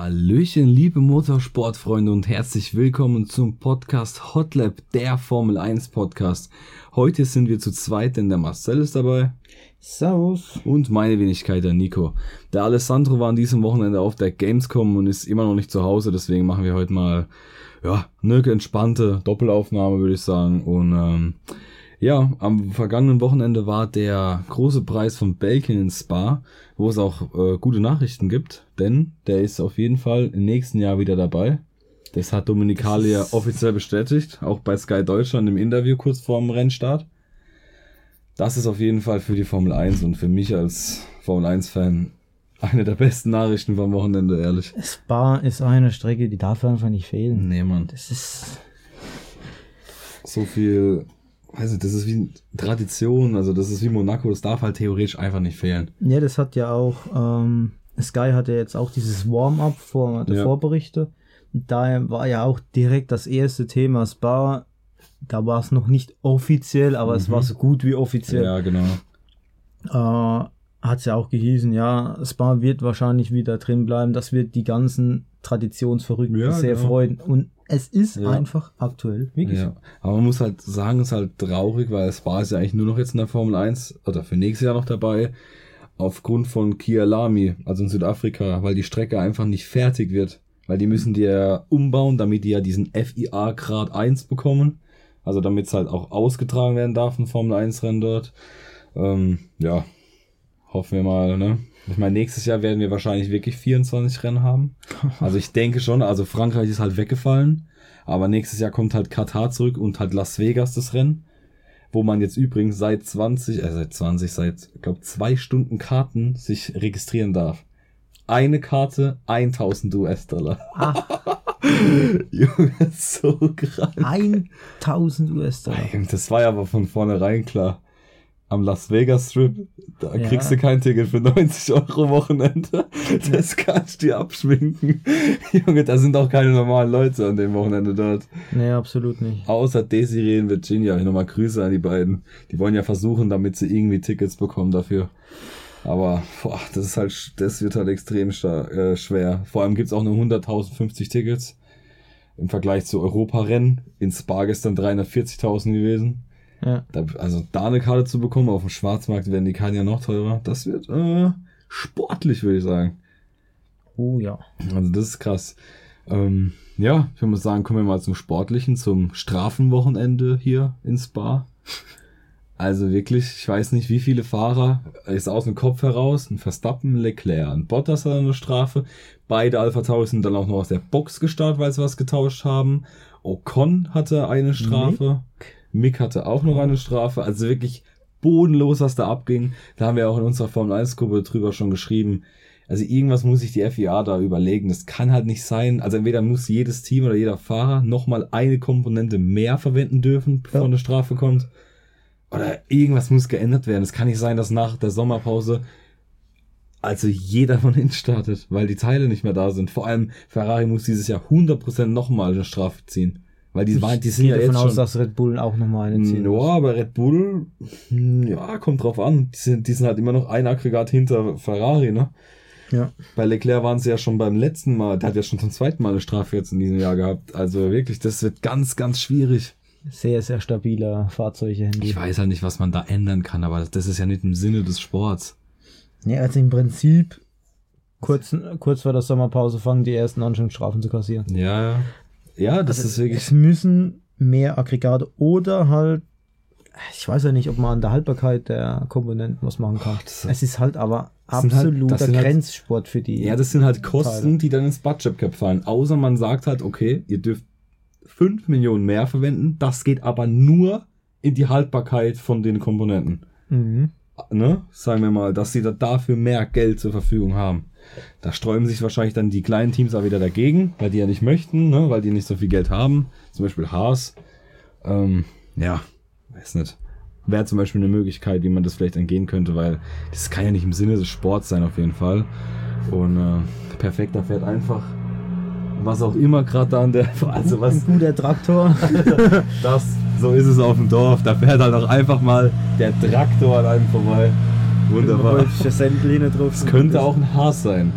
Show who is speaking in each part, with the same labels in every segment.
Speaker 1: Hallöchen, liebe Motorsportfreunde und herzlich willkommen zum Podcast Hotlap, der Formel 1 Podcast. Heute sind wir zu zweit, denn der Marcel ist dabei.
Speaker 2: Servus.
Speaker 1: Und meine Wenigkeit, der Nico. Der Alessandro war an diesem Wochenende auf der Gamescom und ist immer noch nicht zu Hause, deswegen machen wir heute mal, ja, eine entspannte Doppelaufnahme, würde ich sagen. Und ähm, ja, am vergangenen Wochenende war der große Preis von Belgien in Spa, wo es auch äh, gute Nachrichten gibt, denn der ist auf jeden Fall im nächsten Jahr wieder dabei. Das hat Dominikalia offiziell bestätigt, auch bei Sky Deutschland im Interview kurz vor dem Rennstart. Das ist auf jeden Fall für die Formel 1 und für mich als Formel 1-Fan eine der besten Nachrichten vom Wochenende, ehrlich.
Speaker 2: Spa ist eine Strecke, die darf einfach nicht fehlen.
Speaker 1: Nee, Mann.
Speaker 2: Das ist.
Speaker 1: So viel, weiß nicht, das ist wie Tradition, also das ist wie Monaco, das darf halt theoretisch einfach nicht fehlen.
Speaker 2: Ja, das hat ja auch. Ähm, Sky hatte jetzt auch dieses Warm-up vor der
Speaker 1: Ja.
Speaker 2: Vorberichte. Da war ja auch direkt das erste Thema Spa. Da war es noch nicht offiziell, aber es war so gut wie offiziell.
Speaker 1: Ja, genau.
Speaker 2: äh, hat es ja auch gehießen, ja, Spa wird wahrscheinlich wieder drin bleiben. Das wird die ganzen Traditionsverrückten
Speaker 1: Ja,
Speaker 2: sehr
Speaker 1: genau.
Speaker 2: freuen. Und es ist
Speaker 1: Ja.
Speaker 2: einfach aktuell wirklich
Speaker 1: Ja. Aber man muss halt sagen, es ist halt traurig, weil Spa ist ja eigentlich nur noch jetzt in der Formel 1 oder für nächstes Jahr noch dabei. Aufgrund von Kia Lamy, also in Südafrika, weil die Strecke einfach nicht fertig wird. Weil die müssen die ja umbauen, damit die ja diesen FIA Grad 1 bekommen. Also damit es halt auch ausgetragen werden darf, ein Formel 1 Rennen dort. Ähm, ja, hoffen wir mal, ne? Ich meine, nächstes Jahr werden wir wahrscheinlich wirklich 24 Rennen haben. Also ich denke schon, also Frankreich ist halt weggefallen. Aber nächstes Jahr kommt halt Katar zurück und halt Las Vegas das Rennen. Wo man jetzt übrigens seit 20, äh, seit 20, seit, ich glaube, zwei Stunden Karten sich registrieren darf. Eine Karte, 1000 US-Dollar. Junge, so krass.
Speaker 2: 1000 US-Dollar.
Speaker 1: Das war ja aber von vornherein klar. Am Las Vegas Strip, da
Speaker 2: Ja.
Speaker 1: kriegst du kein Ticket für 90 Euro Wochenende. Das kannst du dir abschminken. Junge, da sind auch keine normalen Leute an dem Wochenende dort.
Speaker 2: Nee, absolut nicht.
Speaker 1: Außer Desiree in Virginia. Nochmal Grüße an die beiden. Die wollen ja versuchen, damit sie irgendwie Tickets bekommen dafür. Aber boah, das ist halt, das wird halt extrem äh, schwer. Vor allem gibt's auch nur 100.050 Tickets. Im Vergleich zu Europarennen. In Spa gestern 340.000 gewesen.
Speaker 2: Ja.
Speaker 1: Da, also da eine Karte zu bekommen, auf dem Schwarzmarkt werden die Karten ja noch teurer. Das wird äh, sportlich, würde ich sagen.
Speaker 2: Oh ja.
Speaker 1: Also das ist krass. Ähm, ja, ich mal sagen, kommen wir mal zum Sportlichen, zum Strafenwochenende hier in Spa. Also wirklich, ich weiß nicht, wie viele Fahrer, ist aus dem Kopf heraus, ein Verstappen, Leclerc, ein Bottas hat eine Strafe. Beide Alpha Tauri sind dann auch noch aus der Box gestartet, weil sie was getauscht haben. Ocon hatte eine Strafe. Mick hatte auch noch eine Strafe. Also wirklich bodenlos, was da abging. Da haben wir auch in unserer Formel 1 Gruppe drüber schon geschrieben. Also irgendwas muss sich die FIA da überlegen. Das kann halt nicht sein. Also entweder muss jedes Team oder jeder Fahrer nochmal eine Komponente mehr verwenden dürfen, bevor
Speaker 2: Ja.
Speaker 1: eine Strafe kommt. Oder irgendwas muss geändert werden. Es kann nicht sein, dass nach der Sommerpause also jeder von hinten startet, weil die Teile nicht mehr da sind. Vor allem Ferrari muss dieses Jahr 100% nochmal eine Strafe ziehen. Weil die, waren, die sind ja
Speaker 2: davon
Speaker 1: jetzt
Speaker 2: aus,
Speaker 1: schon...
Speaker 2: dass Red Bull auch nochmal eine ziehen
Speaker 1: Ja,
Speaker 2: muss.
Speaker 1: aber Red Bull, hm, ja, kommt drauf an. Die sind, die sind halt immer noch ein Aggregat hinter Ferrari, ne?
Speaker 2: Ja.
Speaker 1: Bei Leclerc waren sie ja schon beim letzten Mal, der hat ja schon zum zweiten Mal eine Strafe jetzt in diesem Jahr gehabt. Also wirklich, das wird ganz, ganz schwierig.
Speaker 2: Sehr, sehr stabiler Fahrzeuge.
Speaker 1: Ich weiß halt nicht, was man da ändern kann, aber das ist ja nicht im Sinne des Sports.
Speaker 2: Ja, also im Prinzip kurz, kurz vor der Sommerpause fangen die ersten an, schon Strafen zu kassieren.
Speaker 1: Ja, ja. Ja, das ist wirklich.
Speaker 2: Es müssen mehr Aggregate oder halt, ich weiß ja nicht, ob man an der Haltbarkeit der Komponenten was machen kann.
Speaker 1: das-
Speaker 2: es ist halt aber
Speaker 1: halt-
Speaker 2: absoluter
Speaker 1: halt-
Speaker 2: Grenzsport für die.
Speaker 1: Ja, das sind halt Kosten,
Speaker 2: Teile.
Speaker 1: die dann ins Budget Cap fallen. Außer man sagt halt, okay, ihr dürft 5 Millionen mehr verwenden, das geht aber nur in die Haltbarkeit von den Komponenten.
Speaker 2: Mhm.
Speaker 1: Ne? Sagen wir mal, dass sie da dafür mehr Geld zur Verfügung haben. Da sträuben sich wahrscheinlich dann die kleinen Teams auch wieder dagegen, weil die ja nicht möchten, ne? weil die nicht so viel Geld haben. Zum Beispiel Haas. Ähm, ja, weiß nicht. wäre zum Beispiel eine Möglichkeit, wie man das vielleicht angehen könnte, weil das kann ja nicht im Sinne des Sports sein auf jeden Fall. Und äh, perfekter fährt einfach was auch immer gerade da an der, also was,
Speaker 2: Ein guter Traktor.
Speaker 1: das, so ist es auf dem Dorf. Da fährt halt auch einfach mal der Traktor an einem vorbei. Wunderbar.
Speaker 2: Drauf.
Speaker 1: Es könnte auch ein Haas sein.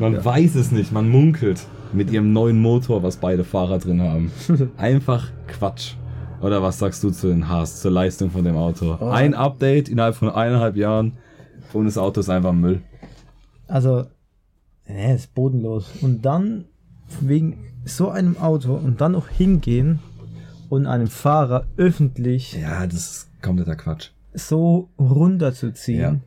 Speaker 1: Man weiß es nicht, man munkelt mit ihrem neuen Motor, was beide Fahrer drin haben. Einfach Quatsch. Oder was sagst du zu den Haas, zur Leistung von dem Auto? Ein Update innerhalb von eineinhalb Jahren und das Auto ist einfach Müll.
Speaker 2: Also, nee, ist bodenlos. Und dann wegen so einem Auto und dann noch hingehen und einem Fahrer öffentlich
Speaker 1: Ja, das ist kompletter Quatsch.
Speaker 2: So runterzuziehen,
Speaker 1: Ja.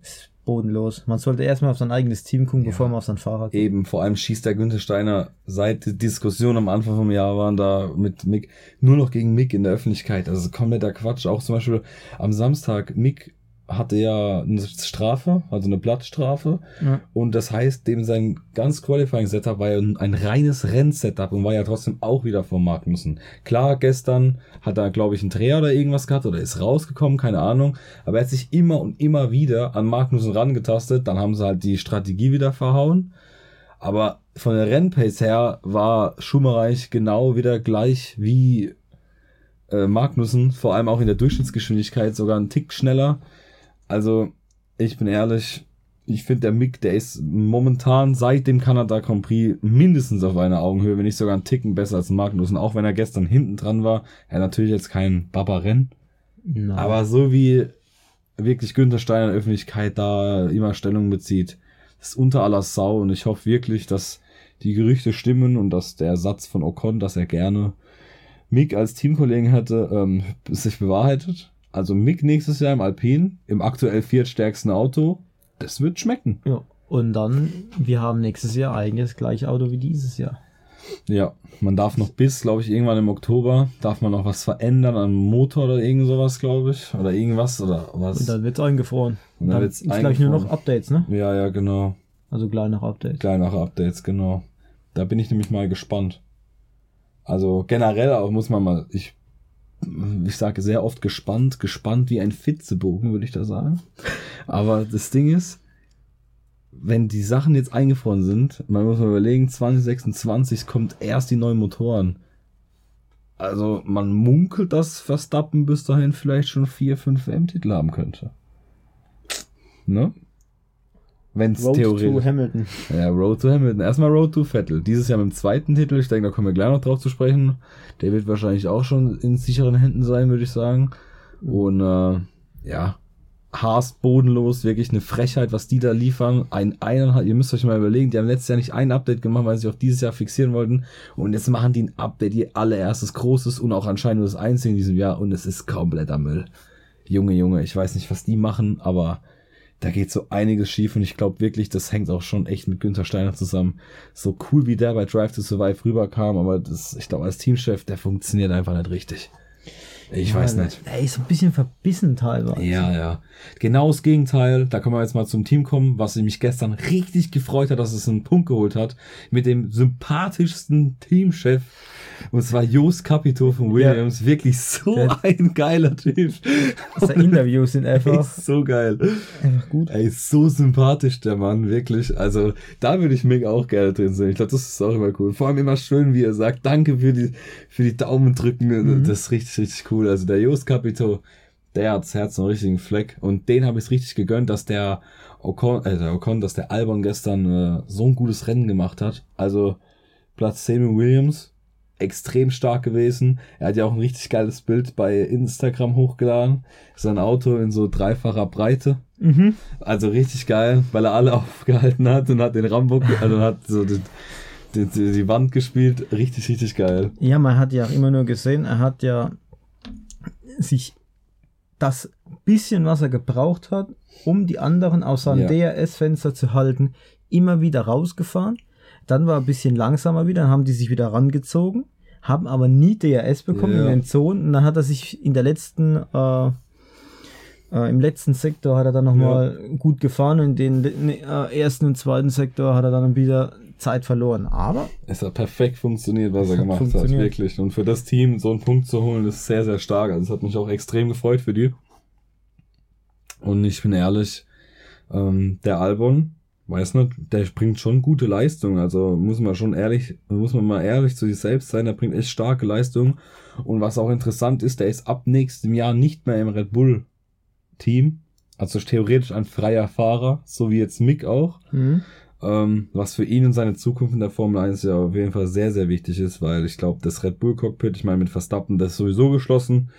Speaker 2: ist bodenlos. Man sollte erstmal auf sein eigenes Team gucken, bevor man auf sein Fahrrad guckt.
Speaker 1: Eben, vor allem schießt der Günther Steiner, seit die Diskussion am Anfang vom Jahr waren da mit Mick, nur noch gegen Mick in der Öffentlichkeit. Also kompletter Quatsch. Auch zum Beispiel am Samstag, Mick hatte ja eine Strafe, also eine Blattstrafe.
Speaker 2: Ja.
Speaker 1: Und das heißt, dem sein ganz Qualifying-Setup war ja ein reines Rennsetup und war ja trotzdem auch wieder vom Magnussen. Klar, gestern hat er, glaube ich, einen Dreher oder irgendwas gehabt oder ist rausgekommen, keine Ahnung. Aber er hat sich immer und immer wieder an Magnussen rangetastet. Dann haben sie halt die Strategie wieder verhauen. Aber von der Rennpace her war Schumacher genau wieder gleich wie äh, Magnussen, vor allem auch in der Durchschnittsgeschwindigkeit sogar einen Tick schneller. Also, ich bin ehrlich, ich finde der Mick, der ist momentan seit dem Kanada Grand Prix mindestens auf einer Augenhöhe, wenn nicht sogar einen Ticken besser als Magnussen, auch wenn er gestern hinten dran war. Er natürlich jetzt kein Baba-Rennen,
Speaker 2: Nein.
Speaker 1: aber so wie wirklich Günther Steiner in der Öffentlichkeit da immer Stellung bezieht, ist unter aller Sau und ich hoffe wirklich, dass die Gerüchte stimmen und dass der Satz von Ocon, dass er gerne Mick als Teamkollegen hätte, ähm, sich bewahrheitet. Also Mick nächstes Jahr im Alpine, im aktuell viertstärksten Auto, das wird schmecken.
Speaker 2: ja. Und dann, wir haben nächstes Jahr eigentlich das gleiche Auto wie dieses Jahr.
Speaker 1: Ja, man darf noch bis, glaube ich, irgendwann im Oktober, darf man noch was verändern am Motor oder irgend sowas, glaube ich. Oder irgendwas oder was.
Speaker 2: Und dann wird's eingefroren.
Speaker 1: Und dann
Speaker 2: dann
Speaker 1: wird's
Speaker 2: ist, glaube ich, nur noch. Updates, ne?
Speaker 1: ja, ja, genau.
Speaker 2: Also kleinere Updates.
Speaker 1: Kleinere Updates, genau. Da bin ich nämlich mal gespannt. Also generell auch muss man mal, ich, ich sage sehr oft gespannt, gespannt wie ein Fitzebogen, würde ich da sagen. Aber das Ding ist, wenn die Sachen jetzt eingefroren sind, man muss mal überlegen, 2026 kommt erst die neuen Motoren. Also man munkelt, dass Verstappen bis dahin vielleicht schon vier, fünf WM-Titel haben könnte. Ne? Wenn es
Speaker 2: Road to
Speaker 1: theoretisch.
Speaker 2: Hamilton.
Speaker 1: Ja, Road to Hamilton. Erstmal Road to Vettel. Dieses Jahr mit dem zweiten Titel. Ich denke, da kommen wir gleich noch drauf zu sprechen. Der wird wahrscheinlich auch schon in sicheren Händen sein, würde ich sagen. Und äh, ja, Haas bodenlos, wirklich eine Frechheit, was die da liefern. Ein eineinhalb, ihr müsst euch mal überlegen, die haben letztes Jahr nicht ein Update gemacht, weil sie sich auf dieses Jahr fixieren wollten. Und jetzt machen die ein Update, ihr allererstes großes und auch anscheinend nur das einzige in diesem Jahr. Und es ist kompletter Müll. Junge, Junge, ich weiß nicht, was die machen, aber da geht so einiges schief und ich glaube wirklich, das hängt auch schon echt mit Günther Steiner zusammen. So cool wie der bei Drive to Survive rüberkam, aber das, ich glaube, als Teamchef, der funktioniert einfach nicht richtig. Ich weiß
Speaker 2: Ja,
Speaker 1: nicht.
Speaker 2: Er ist ein bisschen verbissen teilweise.
Speaker 1: Ja, ja. Genau das Gegenteil. Da können wir jetzt mal zum Team kommen, was mich gestern richtig gefreut hat, dass es einen Punkt geholt hat. Mit dem sympathischsten Teamchef. Und zwar Jos Capito von Williams. Wirklich so
Speaker 2: Der-
Speaker 1: ein geiler Typ.
Speaker 2: Seine Interviews sind
Speaker 1: Ey,
Speaker 2: einfach,
Speaker 1: so geil.
Speaker 2: einfach gut.
Speaker 1: Ey, so sympathisch der Mann, wirklich. Also, da würde ich Mick auch gerne drin sehen. Ich glaube, das ist auch immer cool. Vor allem immer schön, wie er sagt, danke für die, für die Daumen drücken. Das ist richtig, richtig cool. Also, der Jost Capito, der hat's Herz einen richtigen Fleck. Und den habe ich richtig gegönnt, dass der Ocon, äh, der Ocon, dass der Albon gestern äh, so ein gutes Rennen gemacht hat. Also, Platz 10 mit Williams, extrem stark gewesen. Er hat ja auch ein richtig geiles Bild bei Instagram hochgeladen. Sein Auto in so dreifacher Breite.
Speaker 2: Mhm.
Speaker 1: Also richtig geil, weil er alle aufgehalten hat und hat den Rambo, also hat so die, die, die Wand gespielt. Richtig, richtig geil.
Speaker 2: Ja, man hat ja auch immer nur gesehen, er hat ja sich das bisschen, was er gebraucht hat, um die anderen aus seinem
Speaker 1: Ja.
Speaker 2: DRS-Fenster zu halten, immer wieder rausgefahren. Dann war er ein bisschen langsamer wieder, dann haben die sich wieder rangezogen, haben aber nie DRS bekommen
Speaker 1: Ja.
Speaker 2: in den Zonen. Und dann hat er sich in der letzten, äh, äh, im letzten Sektor hat er dann nochmal gut gefahren und in den äh, ersten und zweiten Sektor hat er dann wieder Zeit verloren. Aber
Speaker 1: Es hat perfekt funktioniert, was er gemacht hat, wirklich. Und für das Team so einen Punkt zu holen, ist sehr, sehr stark. Also es hat mich auch extrem gefreut für die. Und ich bin ehrlich, ähm, der Albon, weiß nicht, der bringt schon gute Leistung. Also muss man schon ehrlich, muss man mal ehrlich zu sich selbst sein, der bringt echt starke Leistung. Und was auch interessant ist, der ist ab nächstem Jahr nicht mehr im Red Bull Team. Also theoretisch ein freier Fahrer, so wie jetzt Mick auch.
Speaker 2: mhm.
Speaker 1: Ähm, was für ihn und seine Zukunft in der Formel 1 ja auf jeden Fall sehr, sehr wichtig ist, weil ich glaube, das Red Bull Cockpit, ich meine, mit Verstappen, das ist sowieso geschlossen.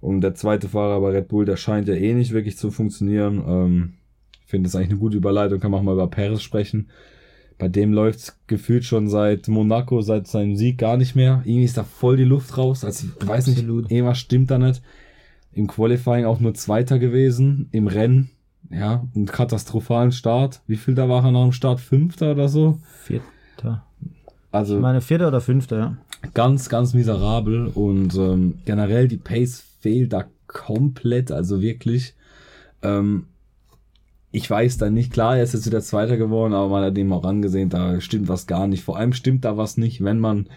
Speaker 1: Und der zweite Fahrer bei Red Bull, der scheint ja eh nicht wirklich zu funktionieren. Ähm, ich finde das eigentlich eine gute Überleitung, kann man auch mal über Perez sprechen. Bei dem läuft's gefühlt schon seit Monaco, seit seinem Sieg gar nicht mehr. Irgendwie ist da voll die Luft raus. Also ich weiß nicht, irgendwas stimmt da nicht. Im Qualifying auch nur Zweiter gewesen. Im Rennen, ja, einen katastrophalen Start. Wie viel da war er noch am Start? Fünfter oder so?
Speaker 2: Vierter.
Speaker 1: Also
Speaker 2: Ich meine, vierter oder fünfter, ja.
Speaker 1: ganz, ganz miserabel und ähm, generell die Pace fehlt da komplett, also wirklich. Ähm, ich weiß da nicht, klar, er ist jetzt wieder Zweiter geworden, aber man hat dem auch angesehen, da stimmt was gar nicht. Vor allem stimmt da was nicht, wenn man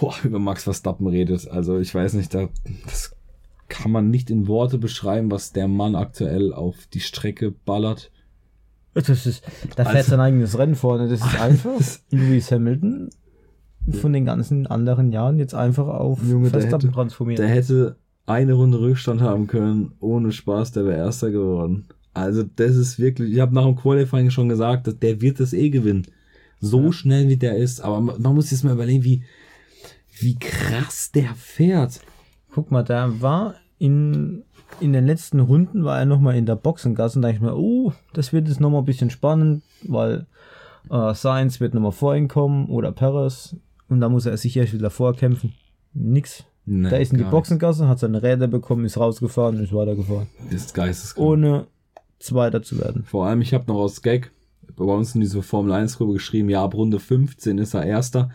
Speaker 1: boah, über Max Verstappen redet. Also ich weiß nicht, da das kann man nicht in Worte beschreiben, was der Mann aktuell auf die Strecke ballert.
Speaker 2: Das ist, da fährt
Speaker 1: Also-
Speaker 2: sein eigenes Rennen vorne. Das ist einfach Lewis Hamilton von den ganzen anderen Jahren jetzt einfach auf
Speaker 1: Junge, der
Speaker 2: Verstappen
Speaker 1: hätte-
Speaker 2: transformiert.
Speaker 1: Der hätte eine Runde Rückstand haben können, ohne Spaß, der wäre Erster geworden. Also das ist wirklich, ich habe nach dem Qualifying schon gesagt, dass der wird das eh gewinnen. So
Speaker 2: Ja.
Speaker 1: schnell wie der ist, aber man, man muss jetzt mal überlegen, wie, wie krass der fährt.
Speaker 2: Guck mal, da war in, in den letzten Runden war er nochmal in der Boxengasse und da dachte ich mir, oh, das wird jetzt nochmal ein bisschen spannend, weil äh, Sainz wird nochmal vor ihm kommen oder Perez und da muss er sich erst wieder vorkämpfen. Nix.
Speaker 1: Nee,
Speaker 2: da ist in die Boxengasse, hat seine Räder bekommen, ist rausgefahren und ist weitergefahren.
Speaker 1: Das ist geisteskrank.
Speaker 2: Ohne Zweiter zu werden.
Speaker 1: Vor allem, ich habe noch aus Gag bei uns in diese Formel 1 Gruppe geschrieben, ja, ab Runde 15 ist er Erster.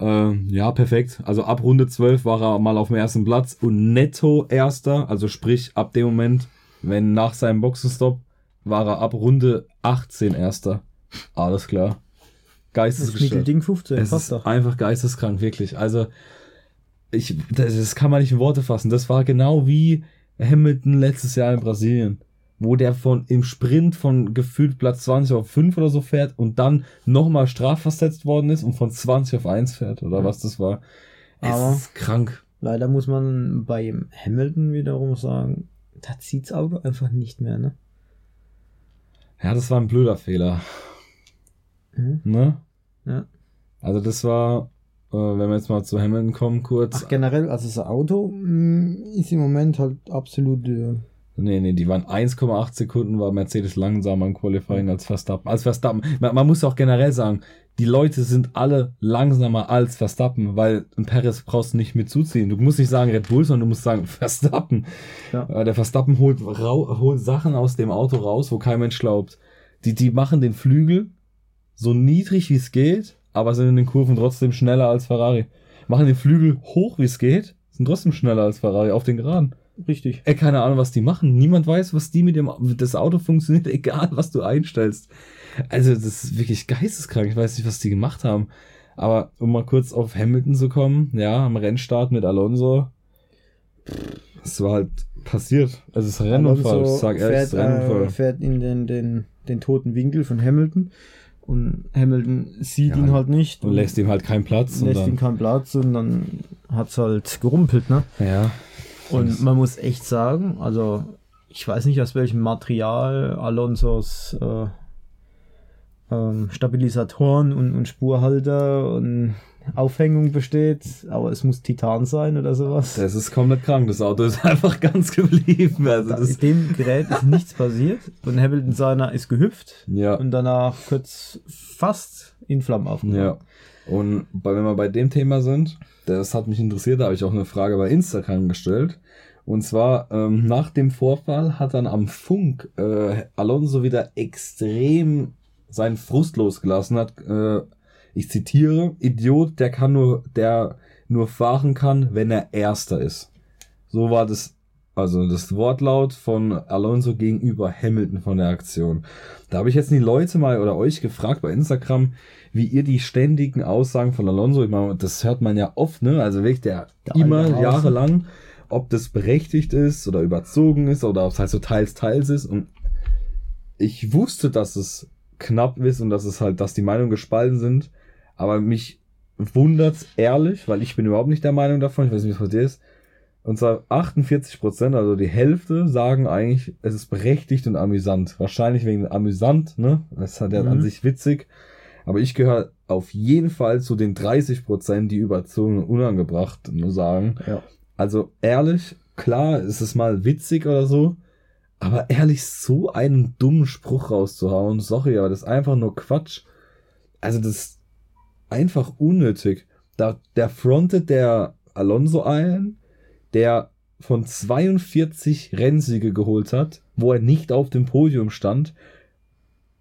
Speaker 1: Ähm, ja, perfekt. Also ab Runde 12 war er mal auf dem ersten Platz und netto Erster, also sprich ab dem Moment, wenn nach seinem Boxenstopp, war er ab Runde 18 Erster. Alles klar.
Speaker 2: Das ist
Speaker 1: Geistesgestört.
Speaker 2: Mittelding 15,
Speaker 1: Es
Speaker 2: passt
Speaker 1: ist
Speaker 2: doch.
Speaker 1: einfach geisteskrank, wirklich. Also, ich, das, das kann man nicht in Worte fassen. Das war genau wie Hamilton letztes Jahr in Brasilien, wo der von im Sprint von gefühlt Platz 20 auf 5 oder so fährt und dann nochmal strafversetzt worden ist und von 20 auf 1 fährt oder
Speaker 2: Ja.
Speaker 1: was das war. Es
Speaker 2: Aber-
Speaker 1: ist krank.
Speaker 2: Leider muss man bei Hamilton wiederum sagen, da zieht's Auto einfach nicht mehr, ne?
Speaker 1: Ja, das war ein blöder Fehler.
Speaker 2: Mhm.
Speaker 1: Ne?
Speaker 2: Ja.
Speaker 1: Also das war, äh, wenn wir jetzt mal zu Hamilton kommen kurz.
Speaker 2: Ach, generell, also das Auto mh, ist im Moment halt absolut. Äh,
Speaker 1: Nee, nee, die waren 1,8 Sekunden, war Mercedes langsamer im Qualifying als Verstappen. Als Verstappen. Man, man muss auch generell sagen, die Leute sind alle langsamer als Verstappen, weil ein Perez brauchst du nicht mit zuziehen. Du musst nicht sagen Red Bull, sondern du musst sagen Verstappen.
Speaker 2: Ja.
Speaker 1: Äh, Der Verstappen holt, holt Sachen aus dem Auto raus, wo kein Mensch glaubt. Die, die machen den Flügel so niedrig wie es geht, aber sind in den Kurven trotzdem schneller als Ferrari. Machen den Flügel hoch wie es geht, sind trotzdem schneller als Ferrari auf den Geraden.
Speaker 2: Richtig.
Speaker 1: Ey, keine Ahnung, was die machen. Niemand weiß, was die mit dem, das Auto funktioniert, egal was du einstellst. Also, das ist wirklich geisteskrank. Ich weiß nicht, was die gemacht haben. Aber um mal kurz auf Hamilton zu kommen, ja, am Rennstart mit Alonso. Es war halt passiert. Also, es ist Rennunfall. Ich sag ehrlich, es ist ein Rennunfall.
Speaker 2: äh, fährt in den, den, den toten Winkel von Hamilton und Hamilton sieht
Speaker 1: Ja,
Speaker 2: ihn halt nicht
Speaker 1: und lässt ihm halt keinen Platz. Und
Speaker 2: lässt ihm keinen Platz und dann hat's halt gerumpelt, ne?
Speaker 1: ja.
Speaker 2: Und man muss echt sagen, also ich weiß nicht, aus welchem Material Alonsos äh, ähm, Stabilisatoren und, und Spurhalter und Aufhängung besteht, aber es muss Titan sein oder sowas.
Speaker 1: Das ist komplett krank. Das Auto ist einfach ganz geblieben. Also,
Speaker 2: Da,
Speaker 1: das,
Speaker 2: dem Gerät ist nichts passiert und Hamilton seiner ist gehüpft
Speaker 1: ja.
Speaker 2: und danach kurz fast in Flammen aufgegangen.
Speaker 1: Ja. Und bei, wenn wir bei dem Thema sind, das hat mich interessiert, da habe ich auch eine Frage bei Instagram gestellt. Und zwar, ähm, nach dem Vorfall hat dann am Funk äh, Alonso wieder extrem seinen Frust losgelassen, hat, äh, ich zitiere, Idiot, der kann nur, der nur fahren kann, wenn er Erster ist. So war das Also das Wortlaut von Alonso gegenüber Hamilton von der Aktion. Da habe ich jetzt die Leute mal oder euch gefragt bei Instagram, wie ihr die ständigen Aussagen von Alonso, ich meine, das hört man ja oft, ne? Also wirklich der,
Speaker 2: Der
Speaker 1: immer jahrelang, ob das berechtigt ist oder überzogen ist oder ob es halt so teils teils ist. Und ich wusste, dass es knapp ist und dass es halt, dass die Meinungen gespalten sind. Aber mich wundert's ehrlich, weil ich bin überhaupt nicht der Meinung davon. Ich weiß nicht, was bei dir ist. Und zwar 48 Prozent, also die Hälfte, sagen eigentlich, es ist berechtigt und amüsant. Wahrscheinlich wegen amüsant, ne? Das hat ja an
Speaker 2: Mhm.
Speaker 1: sich witzig. Aber ich gehöre auf jeden Fall zu den 30 Prozent, die überzogen und unangebracht nur sagen.
Speaker 2: Ja.
Speaker 1: Also ehrlich, klar, ist es mal witzig oder so, aber ehrlich, so einen dummen Spruch rauszuhauen, sorry, aber das ist einfach nur Quatsch. Also das ist einfach unnötig. Da, der frontet der Alonso ein, der von 42 Rennsiege geholt hat, wo er nicht auf dem Podium stand.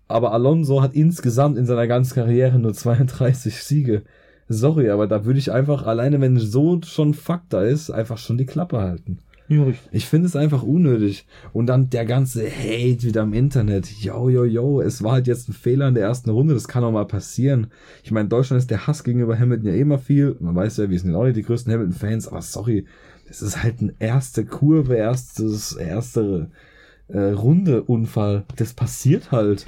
Speaker 1: Aber Alonso hat insgesamt in seiner ganzen Karriere nur 32 Siege. Sorry, aber da würde ich einfach, alleine wenn so schon Fakt da ist, einfach schon die Klappe halten.
Speaker 2: Ja.
Speaker 1: Ich finde es einfach unnötig. Und dann der ganze Hate wieder im Internet. Yo, yo, yo, es war halt jetzt ein Fehler in der ersten Runde, das kann auch mal passieren. Ich meine, in Deutschland ist der Hass gegenüber Hamilton ja immer viel. Man weiß ja, wir sind ja auch nicht die größten Hamilton-Fans, aber sorry, das ist halt ein erste Kurve, erstes, erste äh, Runde Unfall. Das passiert halt.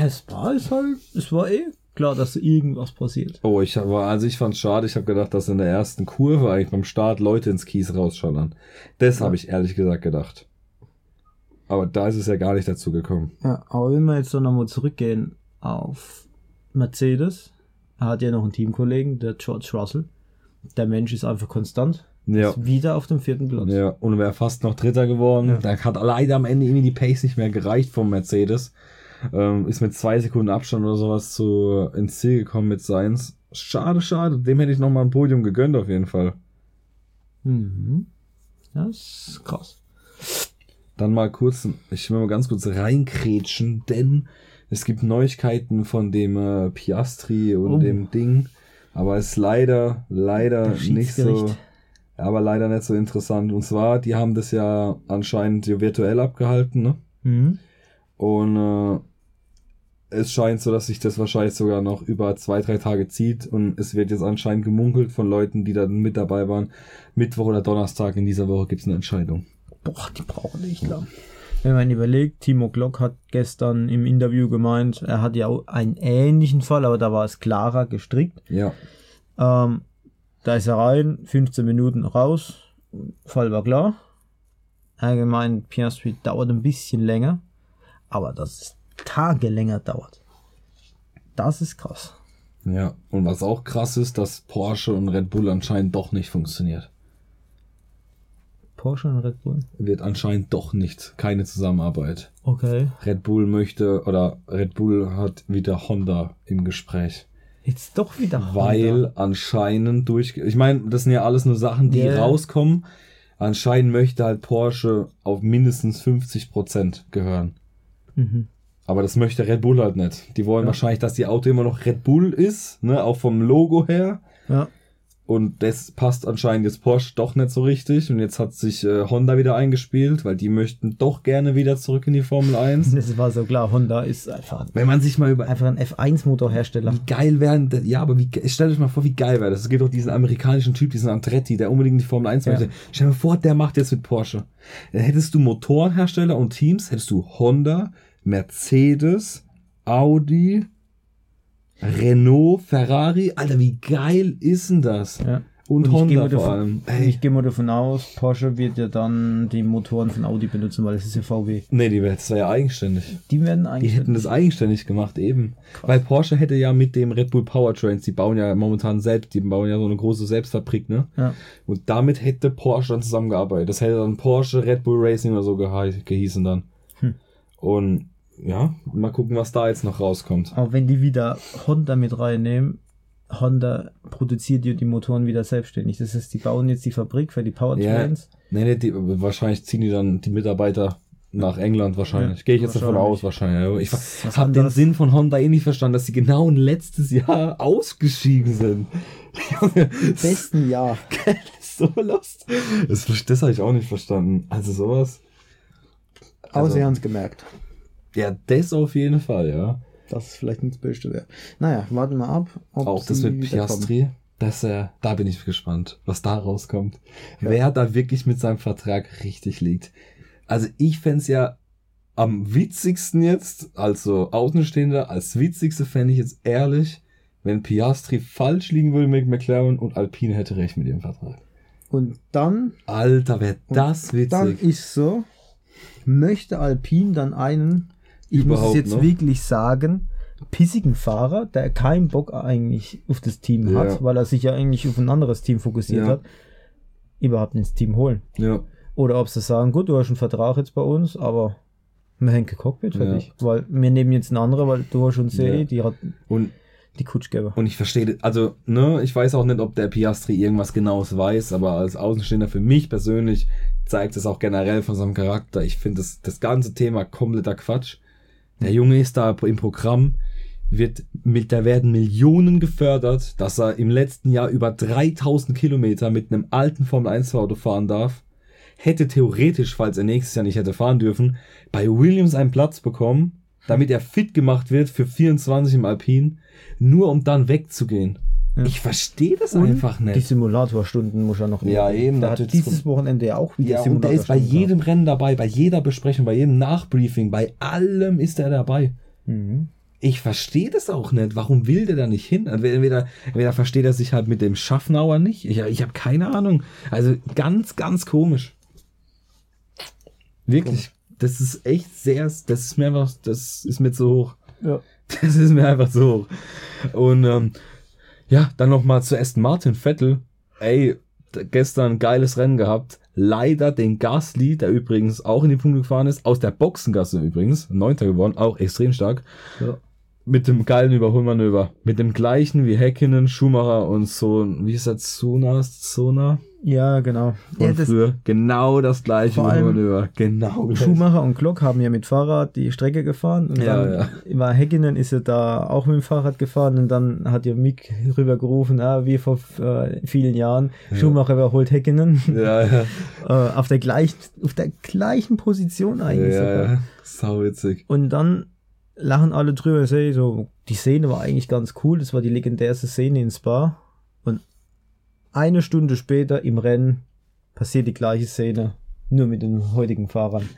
Speaker 2: Es war es halt, es war eh klar, dass irgendwas passiert.
Speaker 1: Oh, ich war, also ich fand's schade. Ich habe gedacht, dass in der ersten Kurve eigentlich beim Start Leute ins Kies rausschallern. Das habe ich ehrlich gesagt gedacht. Aber da ist es ja gar nicht dazu gekommen.
Speaker 2: Ja, aber wenn wir jetzt dann nochmal zurückgehen auf Mercedes, er hat ja noch einen Teamkollegen, der George Russell. Der Mensch ist einfach konstant.
Speaker 1: Ja.
Speaker 2: Ist wieder auf dem vierten Platz.
Speaker 1: Ja, und wäre fast noch Dritter geworden.
Speaker 2: Ja.
Speaker 1: Da hat leider am Ende irgendwie die Pace nicht mehr gereicht vom Mercedes. Ähm, ist mit zwei Sekunden Abstand oder sowas zu, ins Ziel gekommen mit Seins. Schade, schade. Dem hätte ich noch mal ein Podium gegönnt auf jeden Fall.
Speaker 2: Mhm. Das ist krass.
Speaker 1: Dann mal kurz, ich will mal ganz kurz reinkrätschen, denn es gibt Neuigkeiten von dem äh, Piastri und
Speaker 2: Oh.
Speaker 1: dem Ding. Aber es ist leider, leider nicht so, aber leider nicht so interessant. Und zwar, die haben das ja anscheinend virtuell abgehalten, ne?
Speaker 2: Mhm.
Speaker 1: Und äh, es scheint so, dass sich das wahrscheinlich sogar noch über zwei, drei Tage zieht. Und es wird jetzt anscheinend gemunkelt von Leuten, die da mit dabei waren. Mittwoch oder Donnerstag in dieser Woche gibt es eine Entscheidung.
Speaker 2: Boah, die brauchen nicht lang. Wenn man überlegt, Timo Glock hat gestern im Interview gemeint, er hat ja auch einen ähnlichen Fall, aber da war es klarer gestrickt.
Speaker 1: Ja.
Speaker 2: Ähm, da ist er rein, 15 Minuten raus, Fall war klar. Allgemein, Piastri dauert ein bisschen länger, aber dass es Tage länger dauert, das ist krass.
Speaker 1: Ja. Und was auch krass ist, dass Porsche und Red Bull anscheinend doch nicht funktioniert.
Speaker 2: Porsche und Red Bull.
Speaker 1: Wird anscheinend doch nicht. Keine Zusammenarbeit.
Speaker 2: Okay.
Speaker 1: Red Bull möchte, oder Red Bull hat wieder Honda im Gespräch.
Speaker 2: Jetzt doch wieder
Speaker 1: Weil
Speaker 2: Honda.
Speaker 1: anscheinend durch, ich meine, das sind ja alles nur Sachen, die
Speaker 2: Ja.
Speaker 1: rauskommen. Anscheinend möchte halt Porsche auf mindestens 50% gehören.
Speaker 2: Mhm.
Speaker 1: Aber das möchte Red Bull halt nicht. Die wollen
Speaker 2: Ja.
Speaker 1: wahrscheinlich, dass die Auto immer noch Red Bull ist, ne, auch vom Logo her.
Speaker 2: Ja.
Speaker 1: Und das passt anscheinend jetzt Porsche doch nicht so richtig. Und jetzt hat sich äh, Honda wieder eingespielt, weil die möchten doch gerne wieder zurück in die Formel 1.
Speaker 2: Das war so klar, Honda ist einfach,
Speaker 1: Wenn man sich mal über
Speaker 2: einfach ein F1-Motorhersteller.
Speaker 1: Wie geil wären, ja, aber wie, stellt euch mal vor, wie geil wäre das. Es gibt doch diesen amerikanischen Typ, diesen Andretti, der unbedingt in die Formel 1
Speaker 2: Ja.
Speaker 1: möchte. Stell dir mal vor, der macht jetzt mit Porsche. Dann hättest du Motorenhersteller und Teams, hättest du Honda, Mercedes, Audi, Renault, Ferrari. Alter, wie geil ist denn das?
Speaker 2: Ja.
Speaker 1: Und,
Speaker 2: gehe
Speaker 1: Honda vor allem.
Speaker 2: Ich gehe mal davon aus, Porsche wird ja dann die Motoren von Audi benutzen, weil es ist ja VW.
Speaker 1: Nee, die, das wäre ja eigenständig.
Speaker 2: Die werden
Speaker 1: Die
Speaker 2: eigentlich.
Speaker 1: hätten das eigenständig gemacht, eben. Weil Porsche hätte ja mit dem Red Bull Powertrains, die bauen ja momentan selbst, die bauen ja so eine große Selbstfabrik, ne?
Speaker 2: ja.
Speaker 1: Und damit hätte Porsche dann zusammengearbeitet. Das hätte dann Porsche Red Bull Racing oder so gehießen dann.
Speaker 2: Hm.
Speaker 1: Und ja, mal gucken, was da jetzt noch rauskommt.
Speaker 2: Aber wenn die wieder Honda mit reinnehmen, Honda produziert die, die Motoren wieder selbstständig. Das heißt, die bauen jetzt die Fabrik für die Powertrains.
Speaker 1: Nee, nee, die, wahrscheinlich ziehen die dann die Mitarbeiter nach England wahrscheinlich.
Speaker 2: Ja,
Speaker 1: Gehe ich jetzt davon aus, wahrscheinlich. Ich habe den. Sinn von Honda eh nicht verstanden, dass sie genau letztes Jahr ausgeschieden sind.
Speaker 2: Im besten Jahr.
Speaker 1: Das so lost. Das, das habe ich auch nicht verstanden. Also sowas.
Speaker 2: Aber
Speaker 1: Also-
Speaker 2: sie haben es gemerkt,
Speaker 1: Ja, das auf jeden Fall, ja.
Speaker 2: dass es vielleicht nicht das Beste wäre. Naja, warten wir ab. Ob
Speaker 1: Auch das mit. Piastri. Das, äh, da bin ich gespannt, was da rauskommt. Wer da wirklich mit seinem Vertrag richtig liegt. Also ich fänd's ja am witzigsten jetzt, also Außenstehender, als witzigste fände ich jetzt ehrlich, wenn Piastri falsch liegen würde mit McLaren und Alpine hätte recht mit ihrem Vertrag.
Speaker 2: Und dann,
Speaker 1: Alter, wäre das witzig.
Speaker 2: dann ist so, möchte Alpine dann einen, ich muss es
Speaker 1: Überhaupt
Speaker 2: jetzt
Speaker 1: noch?
Speaker 2: wirklich sagen, pissigen Fahrer, der keinen Bock eigentlich auf das Team
Speaker 1: Ja.
Speaker 2: hat, weil er sich ja eigentlich auf ein anderes Team fokussiert
Speaker 1: Ja.
Speaker 2: hat, überhaupt ins Team holen.
Speaker 1: ja.
Speaker 2: Oder ob sie sagen, gut, du hast einen Vertrag jetzt bei uns, aber wir hängen kein Cockpit für dich. Weil wir nehmen jetzt einen anderen, weil du hast uns Ja. eh die, hat
Speaker 1: Und
Speaker 2: die Kutschgeber.
Speaker 1: Und ich verstehe, also, ne, ich weiß auch nicht, ob der Piastri irgendwas Genaues weiß, aber als Außenstehender für mich persönlich zeigt es auch generell von seinem Charakter. Ich finde das, das ganze Thema kompletter Quatsch. Der Junge ist da im Programm, wird mit, da werden Millionen gefördert, dass er im letzten Jahr über 3000 Kilometer mit einem alten Formel 1 Auto fahren darf. Hätte theoretisch, falls er nächstes Jahr nicht hätte fahren dürfen, bei Williams einen Platz bekommen, damit er fit gemacht wird für 24 im Alpin, nur um dann wegzugehen.
Speaker 2: Ja.
Speaker 1: Ich verstehe das
Speaker 2: Und
Speaker 1: einfach
Speaker 2: Die
Speaker 1: nicht.
Speaker 2: Simulatorstunden muss er noch
Speaker 1: Ja,
Speaker 2: nehmen.
Speaker 1: eben,
Speaker 2: Der hat dieses Wochenende ja auch wieder
Speaker 1: Ja, und der ist bei jedem Rennen dabei, bei jeder Besprechung, bei jedem Nachbriefing, bei allem ist er dabei.
Speaker 2: Mhm.
Speaker 1: Ich verstehe das auch nicht. Warum will der da nicht hin? Entweder, entweder versteht er sich halt mit dem Schaffnauer nicht. Ich, ich habe keine Ahnung. Also ganz, ganz komisch. Wirklich. Das ist echt sehr, das ist mir einfach, das ist mir zu hoch.
Speaker 2: Ja.
Speaker 1: Das ist mir einfach so hoch. Und ähm, ja, dann noch mal zu Aston Martin Vettel. Ey, gestern geiles Rennen gehabt. Leider den Gasly, der übrigens auch in die Punkte gefahren ist, aus der Boxengasse übrigens, Neunter geworden, auch extrem stark.
Speaker 2: Ja.
Speaker 1: Mit dem geilen Überholmanöver. Mit dem gleichen wie Häkkinen, Schumacher und so, wie ist das, Zona, Zona
Speaker 2: ja, genau. Ja, das,
Speaker 1: früher. Genau das gleiche Überholmanöver. Genau.
Speaker 2: Schumacher und Glock haben ja mit Fahrrad die Strecke gefahren und
Speaker 1: Ja,
Speaker 2: dann war Häkkinen ist ja da auch mit dem Fahrrad gefahren und dann hat ja Mick rübergerufen, ah, wie vor äh, vielen Jahren, Schumacher überholt Häkkinen
Speaker 1: Ja, ja.
Speaker 2: äh, auf der gleichen auf der gleichen Position eigentlich
Speaker 1: Ja,
Speaker 2: sogar.
Speaker 1: ja. Sau witzig.
Speaker 2: Und dann lachen alle drüber, ich sag so, die Szene war eigentlich ganz cool, das war die legendärste Szene in Spa. Und eine Stunde später im Rennen passiert die gleiche Szene, nur mit den heutigen Fahrern.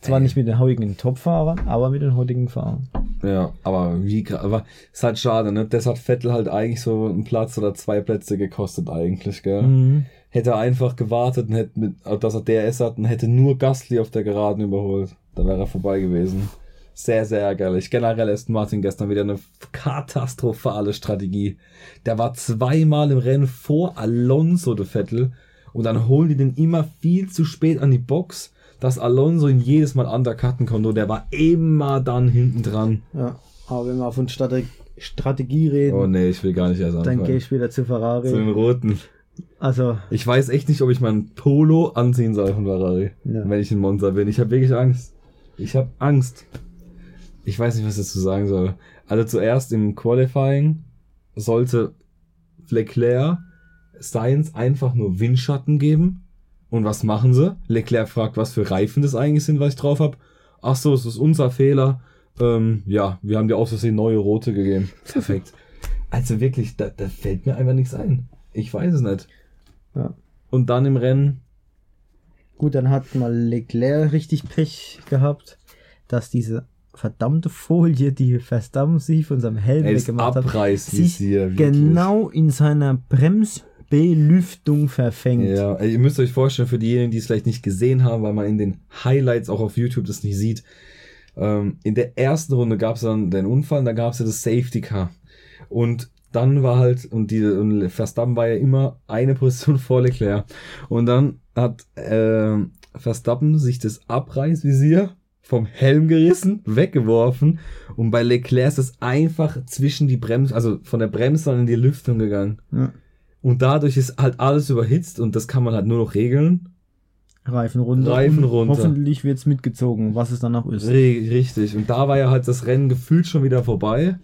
Speaker 2: Zwar nicht mit den heutigen Top-Fahrern, aber mit den heutigen Fahrern.
Speaker 1: Ja, aber wie, aber ist halt schade, ne? Das hat Vettel halt eigentlich so einen Platz oder zwei Plätze gekostet eigentlich, gell?
Speaker 2: Mhm.
Speaker 1: Hätte er einfach gewartet und hätte mit, dass er DRS hat und hätte nur Gasly auf der Geraden überholt. Dann wäre er vorbei gewesen. Sehr, sehr ärgerlich. Generell Aston Martin gestern wieder eine katastrophale Strategie. Der war zweimal im Rennen vor Alonso, der Vettel. Und dann holen die den immer viel zu spät an die Box, dass Alonso ihn jedes Mal undercutten konnte. Und der war immer dann hinten dran.
Speaker 2: Ja, aber wenn wir von Strate Strategie reden,
Speaker 1: Oh nee, ich will gar nicht erst
Speaker 2: dann
Speaker 1: anfangen.
Speaker 2: gehe ich wieder zu Ferrari.
Speaker 1: Zu den Roten.
Speaker 2: also,
Speaker 1: Ich weiß echt nicht, ob ich mein Polo anziehen soll von Ferrari,
Speaker 2: Ja.
Speaker 1: wenn ich in Monza bin. Ich habe wirklich Angst. Ich habe Angst. Ich weiß nicht, was ich dazu sagen soll. Also zuerst im Qualifying sollte Leclerc Science einfach nur Windschatten geben. Und was machen sie? Leclerc fragt, was für Reifen das eigentlich sind, was ich drauf habe. Ach so, es ist unser Fehler. Ähm, ja, wir haben dir aus Versehen neue rote gegeben. Perfekt. Also wirklich, da, da fällt mir einfach nichts ein. Ich weiß es nicht.
Speaker 2: ja.
Speaker 1: Und dann im Rennen,
Speaker 2: Gut, dann hat mal Leclerc richtig Pech gehabt, dass diese verdammte Folie, die Verstappen sich von seinem Helm
Speaker 1: ey,
Speaker 2: weggemacht hat, sich
Speaker 1: wirklich.
Speaker 2: genau in seiner Bremsbelüftung verfängt.
Speaker 1: Ja, ihr müsst euch vorstellen, für diejenigen, die es vielleicht nicht gesehen haben, weil man in den Highlights auch auf YouTube das nicht sieht. Ähm, in der ersten Runde gab es dann den Unfall, und dann gab es ja das Safety Car. Und dann war halt, und die und Verstappen war ja immer eine Position vor Leclerc. Und dann hat ähm, Verstappen sich das Abreißvisier vom Helm gerissen, weggeworfen und bei Leclerc ist es einfach zwischen die Bremse, also von der Bremse in die Lüftung gegangen.
Speaker 2: Ja.
Speaker 1: Und dadurch ist halt alles überhitzt und das kann man halt nur noch regeln.
Speaker 2: Reifen runter.
Speaker 1: Reifen runter.
Speaker 2: Hoffentlich wird's mitgezogen, was es danach ist.
Speaker 1: Richtig. Und da war ja halt das Rennen gefühlt schon wieder vorbei.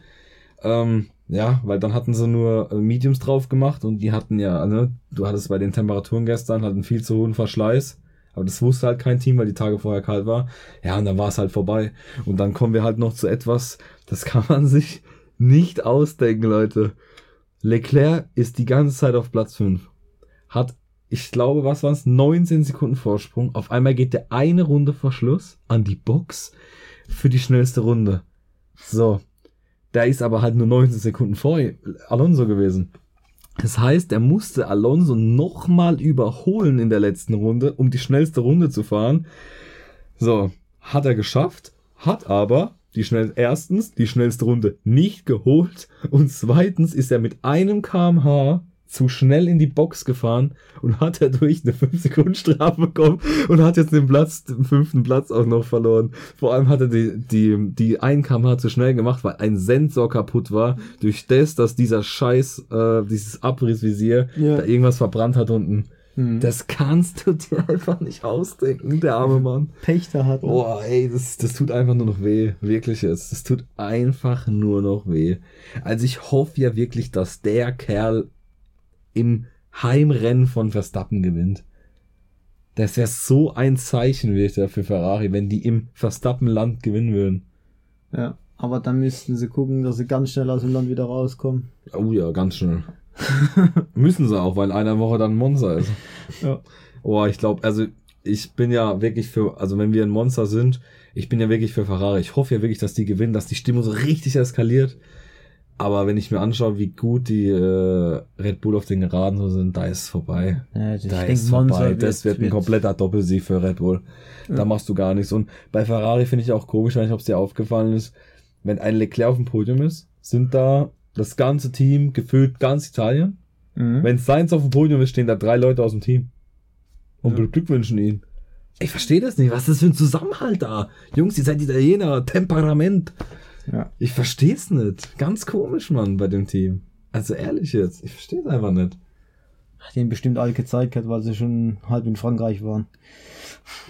Speaker 1: Ähm, Ja, weil dann hatten sie nur äh, Mediums drauf gemacht und die hatten ja, ne, du hattest bei den Temperaturen gestern halt einen viel zu hohen Verschleiß. Aber das wusste halt kein Team, weil die Tage vorher kalt war. Ja, und dann war es halt vorbei. Und dann kommen wir halt noch zu etwas, das kann man sich nicht ausdenken, Leute. Leclerc ist die ganze Zeit auf Platz 5. Hat, ich glaube, was waren es, 19 Sekunden Vorsprung. Auf einmal geht der eine Runde vor Schluss an die Box für die schnellste Runde. So. Der ist aber halt nur 19 Sekunden vor Alonso gewesen. Das heißt, er musste Alonso nochmal überholen in der letzten Runde, um die schnellste Runde zu fahren. So, hat er geschafft, hat aber die schnell, erstens die schnellste Runde nicht geholt und zweitens ist er mit einem kmh zu schnell in die Box gefahren und hat dadurch eine 5 Sekunden Strafe bekommen und hat jetzt den Platz, den fünften Platz auch noch verloren. Vor allem hat er die, die, die 1 kmh zu schnell gemacht, weil ein Sensor kaputt war, durch das, dass dieser Scheiß, äh, dieses Abrissvisier
Speaker 2: Ja.
Speaker 1: da irgendwas verbrannt hat unten.
Speaker 2: Hm.
Speaker 1: Das kannst du dir einfach nicht ausdenken, der arme Mann.
Speaker 2: Pech da hat. ne?
Speaker 1: Oh, ey, das, das tut einfach nur noch weh. Wirklich jetzt. Das tut einfach nur noch weh. Also ich hoffe ja wirklich, dass der Kerl im Heimrennen von Verstappen gewinnt. Das wäre so ein Zeichen, wieder für Ferrari, wenn die im Verstappen-Land gewinnen würden.
Speaker 2: Ja. Aber dann müssten sie gucken, dass sie ganz schnell aus dem Land wieder rauskommen.
Speaker 1: Oh ja, ganz schnell. Müssen sie auch, weil einer Woche dann Monster ist.
Speaker 2: Ja.
Speaker 1: Oh, ich glaube, also ich bin ja wirklich für, also wenn wir ein Monster sind, ich bin ja wirklich für Ferrari. Ich hoffe ja wirklich, dass die gewinnen, dass die Stimmung so richtig eskaliert. Aber wenn ich mir anschaue, wie gut die äh, Red Bull auf den Geraden so sind, da ist es vorbei.
Speaker 2: Ja,
Speaker 1: Da ist vorbei.
Speaker 2: wird-
Speaker 1: das wird ein
Speaker 2: wird-
Speaker 1: kompletter Doppelsieg für Red Bull. Da machst du gar nichts. Und bei Ferrari finde ich auch komisch, wenn ich, ob es dir aufgefallen ist, wenn ein Leclerc auf dem Podium ist, sind da das ganze Team gefühlt ganz Italien.
Speaker 2: Mhm.
Speaker 1: Wenn Sainz auf dem Podium ist, stehen da drei Leute aus dem Team. Und
Speaker 2: Ja.
Speaker 1: beglückwünschen ihn. Ich verstehe das nicht. Was ist das für ein Zusammenhalt da? Jungs, ihr seid Italiener. Temperament.
Speaker 2: Ja.
Speaker 1: Ich verstehe es nicht. Ganz komisch, Mann, bei dem Team. Also ehrlich jetzt. Ich verstehe es einfach nicht.
Speaker 2: Hat ihnen bestimmt alle gezeigt hat, weil sie schon halb in Frankreich waren.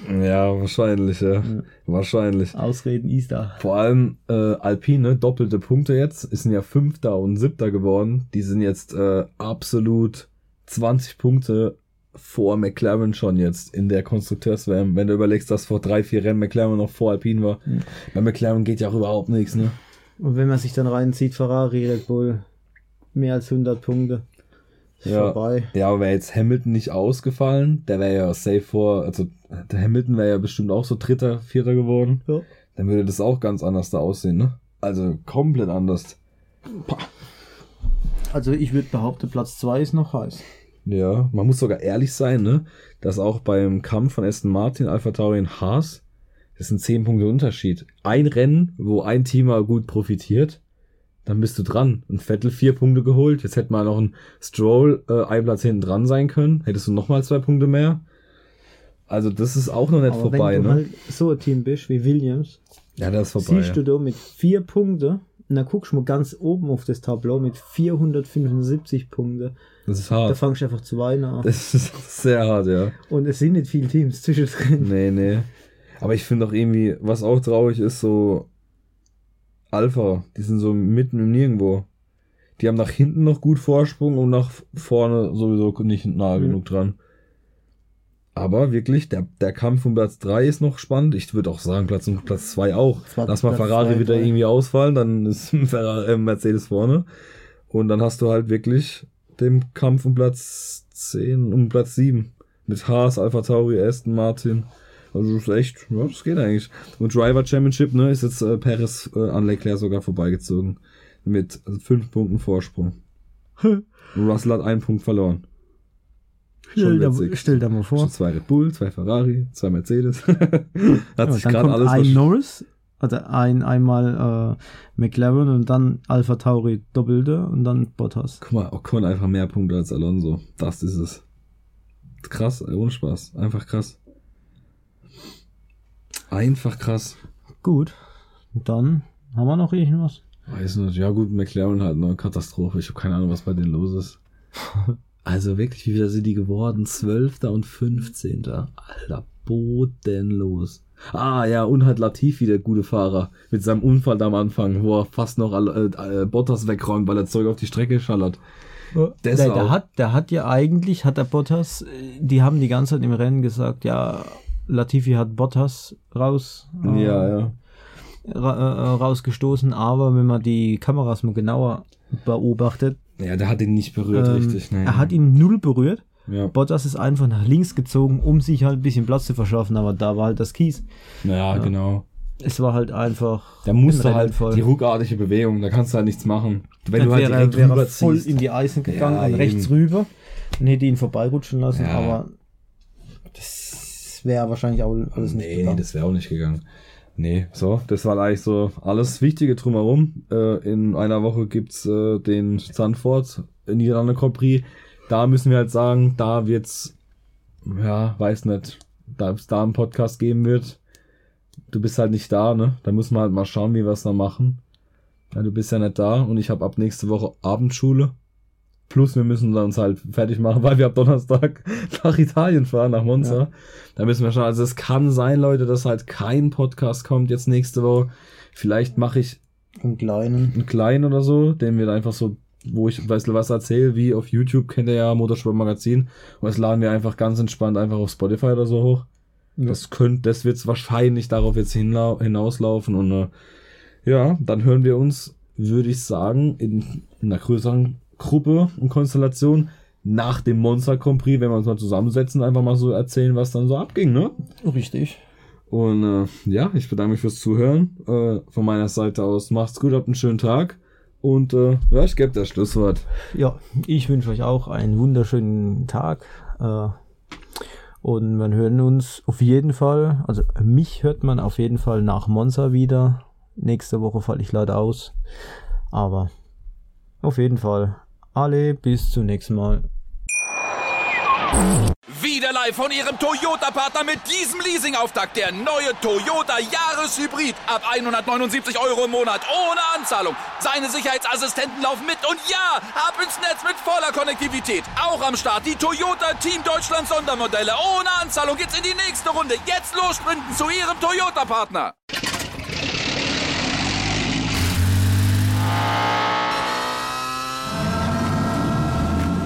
Speaker 1: Ja, wahrscheinlich, ja.
Speaker 2: Ja.
Speaker 1: Wahrscheinlich.
Speaker 2: Ausreden ist da.
Speaker 1: Vor allem äh, Alpine, doppelte Punkte jetzt, ist sind ja Fünfter und Siebter geworden. Die sind jetzt äh, absolut 20 Punkte vor McLaren schon jetzt in der Konstrukteurswärme. Wenn du überlegst, dass vor drei, vier Rennen McLaren noch vor Alpine war.
Speaker 2: Mhm.
Speaker 1: Bei McLaren geht ja auch überhaupt nichts, ne?
Speaker 2: Und wenn man sich dann reinzieht, Ferrari, Red Bull, mehr als 100 Punkte.
Speaker 1: Ja.
Speaker 2: vorbei.
Speaker 1: Ja, aber wäre jetzt Hamilton nicht ausgefallen, der wäre ja safe vor, also der Hamilton wäre ja bestimmt auch so Dritter, Vierter geworden.
Speaker 2: Ja.
Speaker 1: Dann würde das auch ganz anders da aussehen, ne? Also komplett anders.
Speaker 2: Also ich würde behaupten, Platz 2 ist noch heiß.
Speaker 1: Ja, man muss sogar ehrlich sein, ne? Dass auch beim Kampf von Aston Martin, Alpha Tauri und Haas, das sind 10 Punkte Unterschied. Ein Rennen, wo ein Team mal gut profitiert, dann bist du dran. Ein Vettel vier Punkte geholt, jetzt hätte mal noch ein Stroll äh, ein Platz hinten dran sein können, hättest du nochmal zwei Punkte mehr. Also das ist auch noch nicht
Speaker 2: Aber
Speaker 1: vorbei,
Speaker 2: wenn du
Speaker 1: ne?
Speaker 2: halt so ein Team bist wie Williams,
Speaker 1: ja, das ist vorbei.
Speaker 2: siehst du da mit vier Punkte dann guckst du mal ganz oben auf das Tableau mit 475 Punkte.
Speaker 1: Das ist
Speaker 2: Da
Speaker 1: hart.
Speaker 2: fangst du einfach zu weinen an.
Speaker 1: Das ist sehr hart, ja.
Speaker 2: Und es sind nicht viele Teams zwischendrin.
Speaker 1: Nee, nee. Aber ich finde auch irgendwie, was auch traurig ist, so Alpha, die sind so mitten im Nirgendwo. Die haben nach hinten noch gut Vorsprung und nach vorne sowieso nicht nahe
Speaker 2: Mhm.
Speaker 1: genug dran. Aber wirklich, der, der Kampf um Platz 3 ist noch spannend. Ich würde auch sagen, Platz um Platz 2 auch.
Speaker 2: Zwar
Speaker 1: Lass mal
Speaker 2: Platz
Speaker 1: Ferrari
Speaker 2: zwei,
Speaker 1: wieder
Speaker 2: drei.
Speaker 1: irgendwie ausfallen, dann ist Ferrari, äh, Mercedes vorne. Und dann hast du halt wirklich den Kampf um Platz 10, um Platz 7. Mit Haas, Alpha Tauri, Aston Martin. Also das ist echt, ja, das geht eigentlich. Und Driver Championship, ne, ist jetzt äh, Perez äh, an Leclerc sogar vorbeigezogen. Mit äh, fünf Punkten Vorsprung. Und Russell hat einen Punkt verloren.
Speaker 2: Stell dir, stell dir mal vor.
Speaker 1: Schon zwei Red Bull, zwei Ferrari, zwei Mercedes. hat
Speaker 2: Ja,
Speaker 1: sich gerade alles
Speaker 2: ein Norris, also ein einmal äh, McLaren und dann Alpha Tauri doppelte und dann Bottas.
Speaker 1: Guck mal, Ocon einfach mehr Punkte als Alonso. Das ist es. Krass, ohne Spaß. Einfach krass. Einfach krass.
Speaker 2: Gut. Dann haben wir noch irgendwas.
Speaker 1: Weiß nicht. Ja gut, McLaren halt eine Katastrophe. Ich habe keine Ahnung, was bei denen los ist. Also wirklich, wie viel sind die geworden? Zwölfter und 15. Alter, bodenlos. Ah ja, und halt Latifi, der gute Fahrer, mit seinem Unfall am Anfang, wo er fast noch alle, äh, Bottas wegräumt, weil er Zeug auf die Strecke schallert.
Speaker 2: Der, der, hat, der hat ja eigentlich, hat der Bottas, die haben die ganze Zeit im Rennen gesagt, ja, Latifi hat Bottas raus.
Speaker 1: Äh, ja, ja.
Speaker 2: Ra äh, rausgestoßen, aber wenn man die Kameras mal genauer beobachtet.
Speaker 1: Ja, der hat ihn nicht berührt,
Speaker 2: ähm,
Speaker 1: richtig. Nein.
Speaker 2: Er hat ihn null berührt.
Speaker 1: Ja.
Speaker 2: Bottas ist einfach nach links gezogen, um sich halt ein bisschen Platz zu verschaffen, aber da war halt das Kies.
Speaker 1: Ja, ja. genau.
Speaker 2: Es war halt einfach.
Speaker 1: Da musst du halt voll. die ruckartige Bewegung, da kannst du halt nichts machen.
Speaker 2: Wenn dann du halt wäre, direkt wäre voll in die Eisen gegangen ja, und rechts rüber und hätte ihn vorbeirutschen lassen, ja. aber das wäre wahrscheinlich auch alles
Speaker 1: nicht nee, gegangen. Nee, das wäre auch nicht gegangen. Nee, so, das war eigentlich so alles Wichtige drumherum. Äh, in einer Woche gibt's äh, den Sanford Niederlande Prix. Da müssen wir halt sagen, da wird's, ja, weiß nicht, da es da einen Podcast geben wird. Du bist halt nicht da, ne? Da müssen wir halt mal schauen, wie wir es da machen. Ja, du bist ja nicht da und ich habe ab nächste Woche Abendschule. Plus wir müssen uns halt fertig machen, weil wir ab Donnerstag nach Italien fahren, nach Monza. Ja. Da müssen wir schon, also es kann sein, Leute, dass halt kein Podcast kommt jetzt nächste Woche. Vielleicht mache ich
Speaker 2: einen kleinen.
Speaker 1: Einen kleinen oder so, den wir einfach so, wo ich, weißt du, was erzähle, wie auf YouTube kennt ihr ja Motorsportmagazin. Und das laden wir einfach ganz entspannt einfach auf Spotify oder so hoch. Ja. Das könnte, das wird wahrscheinlich darauf jetzt hinauslaufen und äh, ja, dann hören wir uns, würde ich sagen, in, in einer größeren Gruppe und Konstellation nach dem Monster Grand Prix, wenn wir uns mal zusammensetzen, einfach mal so erzählen, was dann so abging, ne?
Speaker 2: Richtig.
Speaker 1: Und äh, ja, ich bedanke mich fürs Zuhören. Äh, von meiner Seite aus macht's gut, habt einen schönen Tag. Und äh, ja, ich gebe das Schlusswort.
Speaker 2: Ja, ich wünsche euch auch einen wunderschönen Tag. Äh, und wir hören uns auf jeden Fall, also mich hört man auf jeden Fall nach Monza wieder. Nächste Woche falle ich leider aus. Aber auf jeden Fall alle bis zum nächsten Mal.
Speaker 3: Wieder live von Ihrem Toyota-Partner mit diesem Leasing-Auftakt. Der neue Toyota Jahreshybrid. Ab 179 Euro im Monat. Ohne Anzahlung. Seine Sicherheitsassistenten laufen mit. Und ja, ab ins Netz mit voller Konnektivität. Auch am Start die Toyota Team Deutschland Sondermodelle. Ohne Anzahlung geht's in die nächste Runde. Jetzt los sprinten zu Ihrem Toyota-Partner.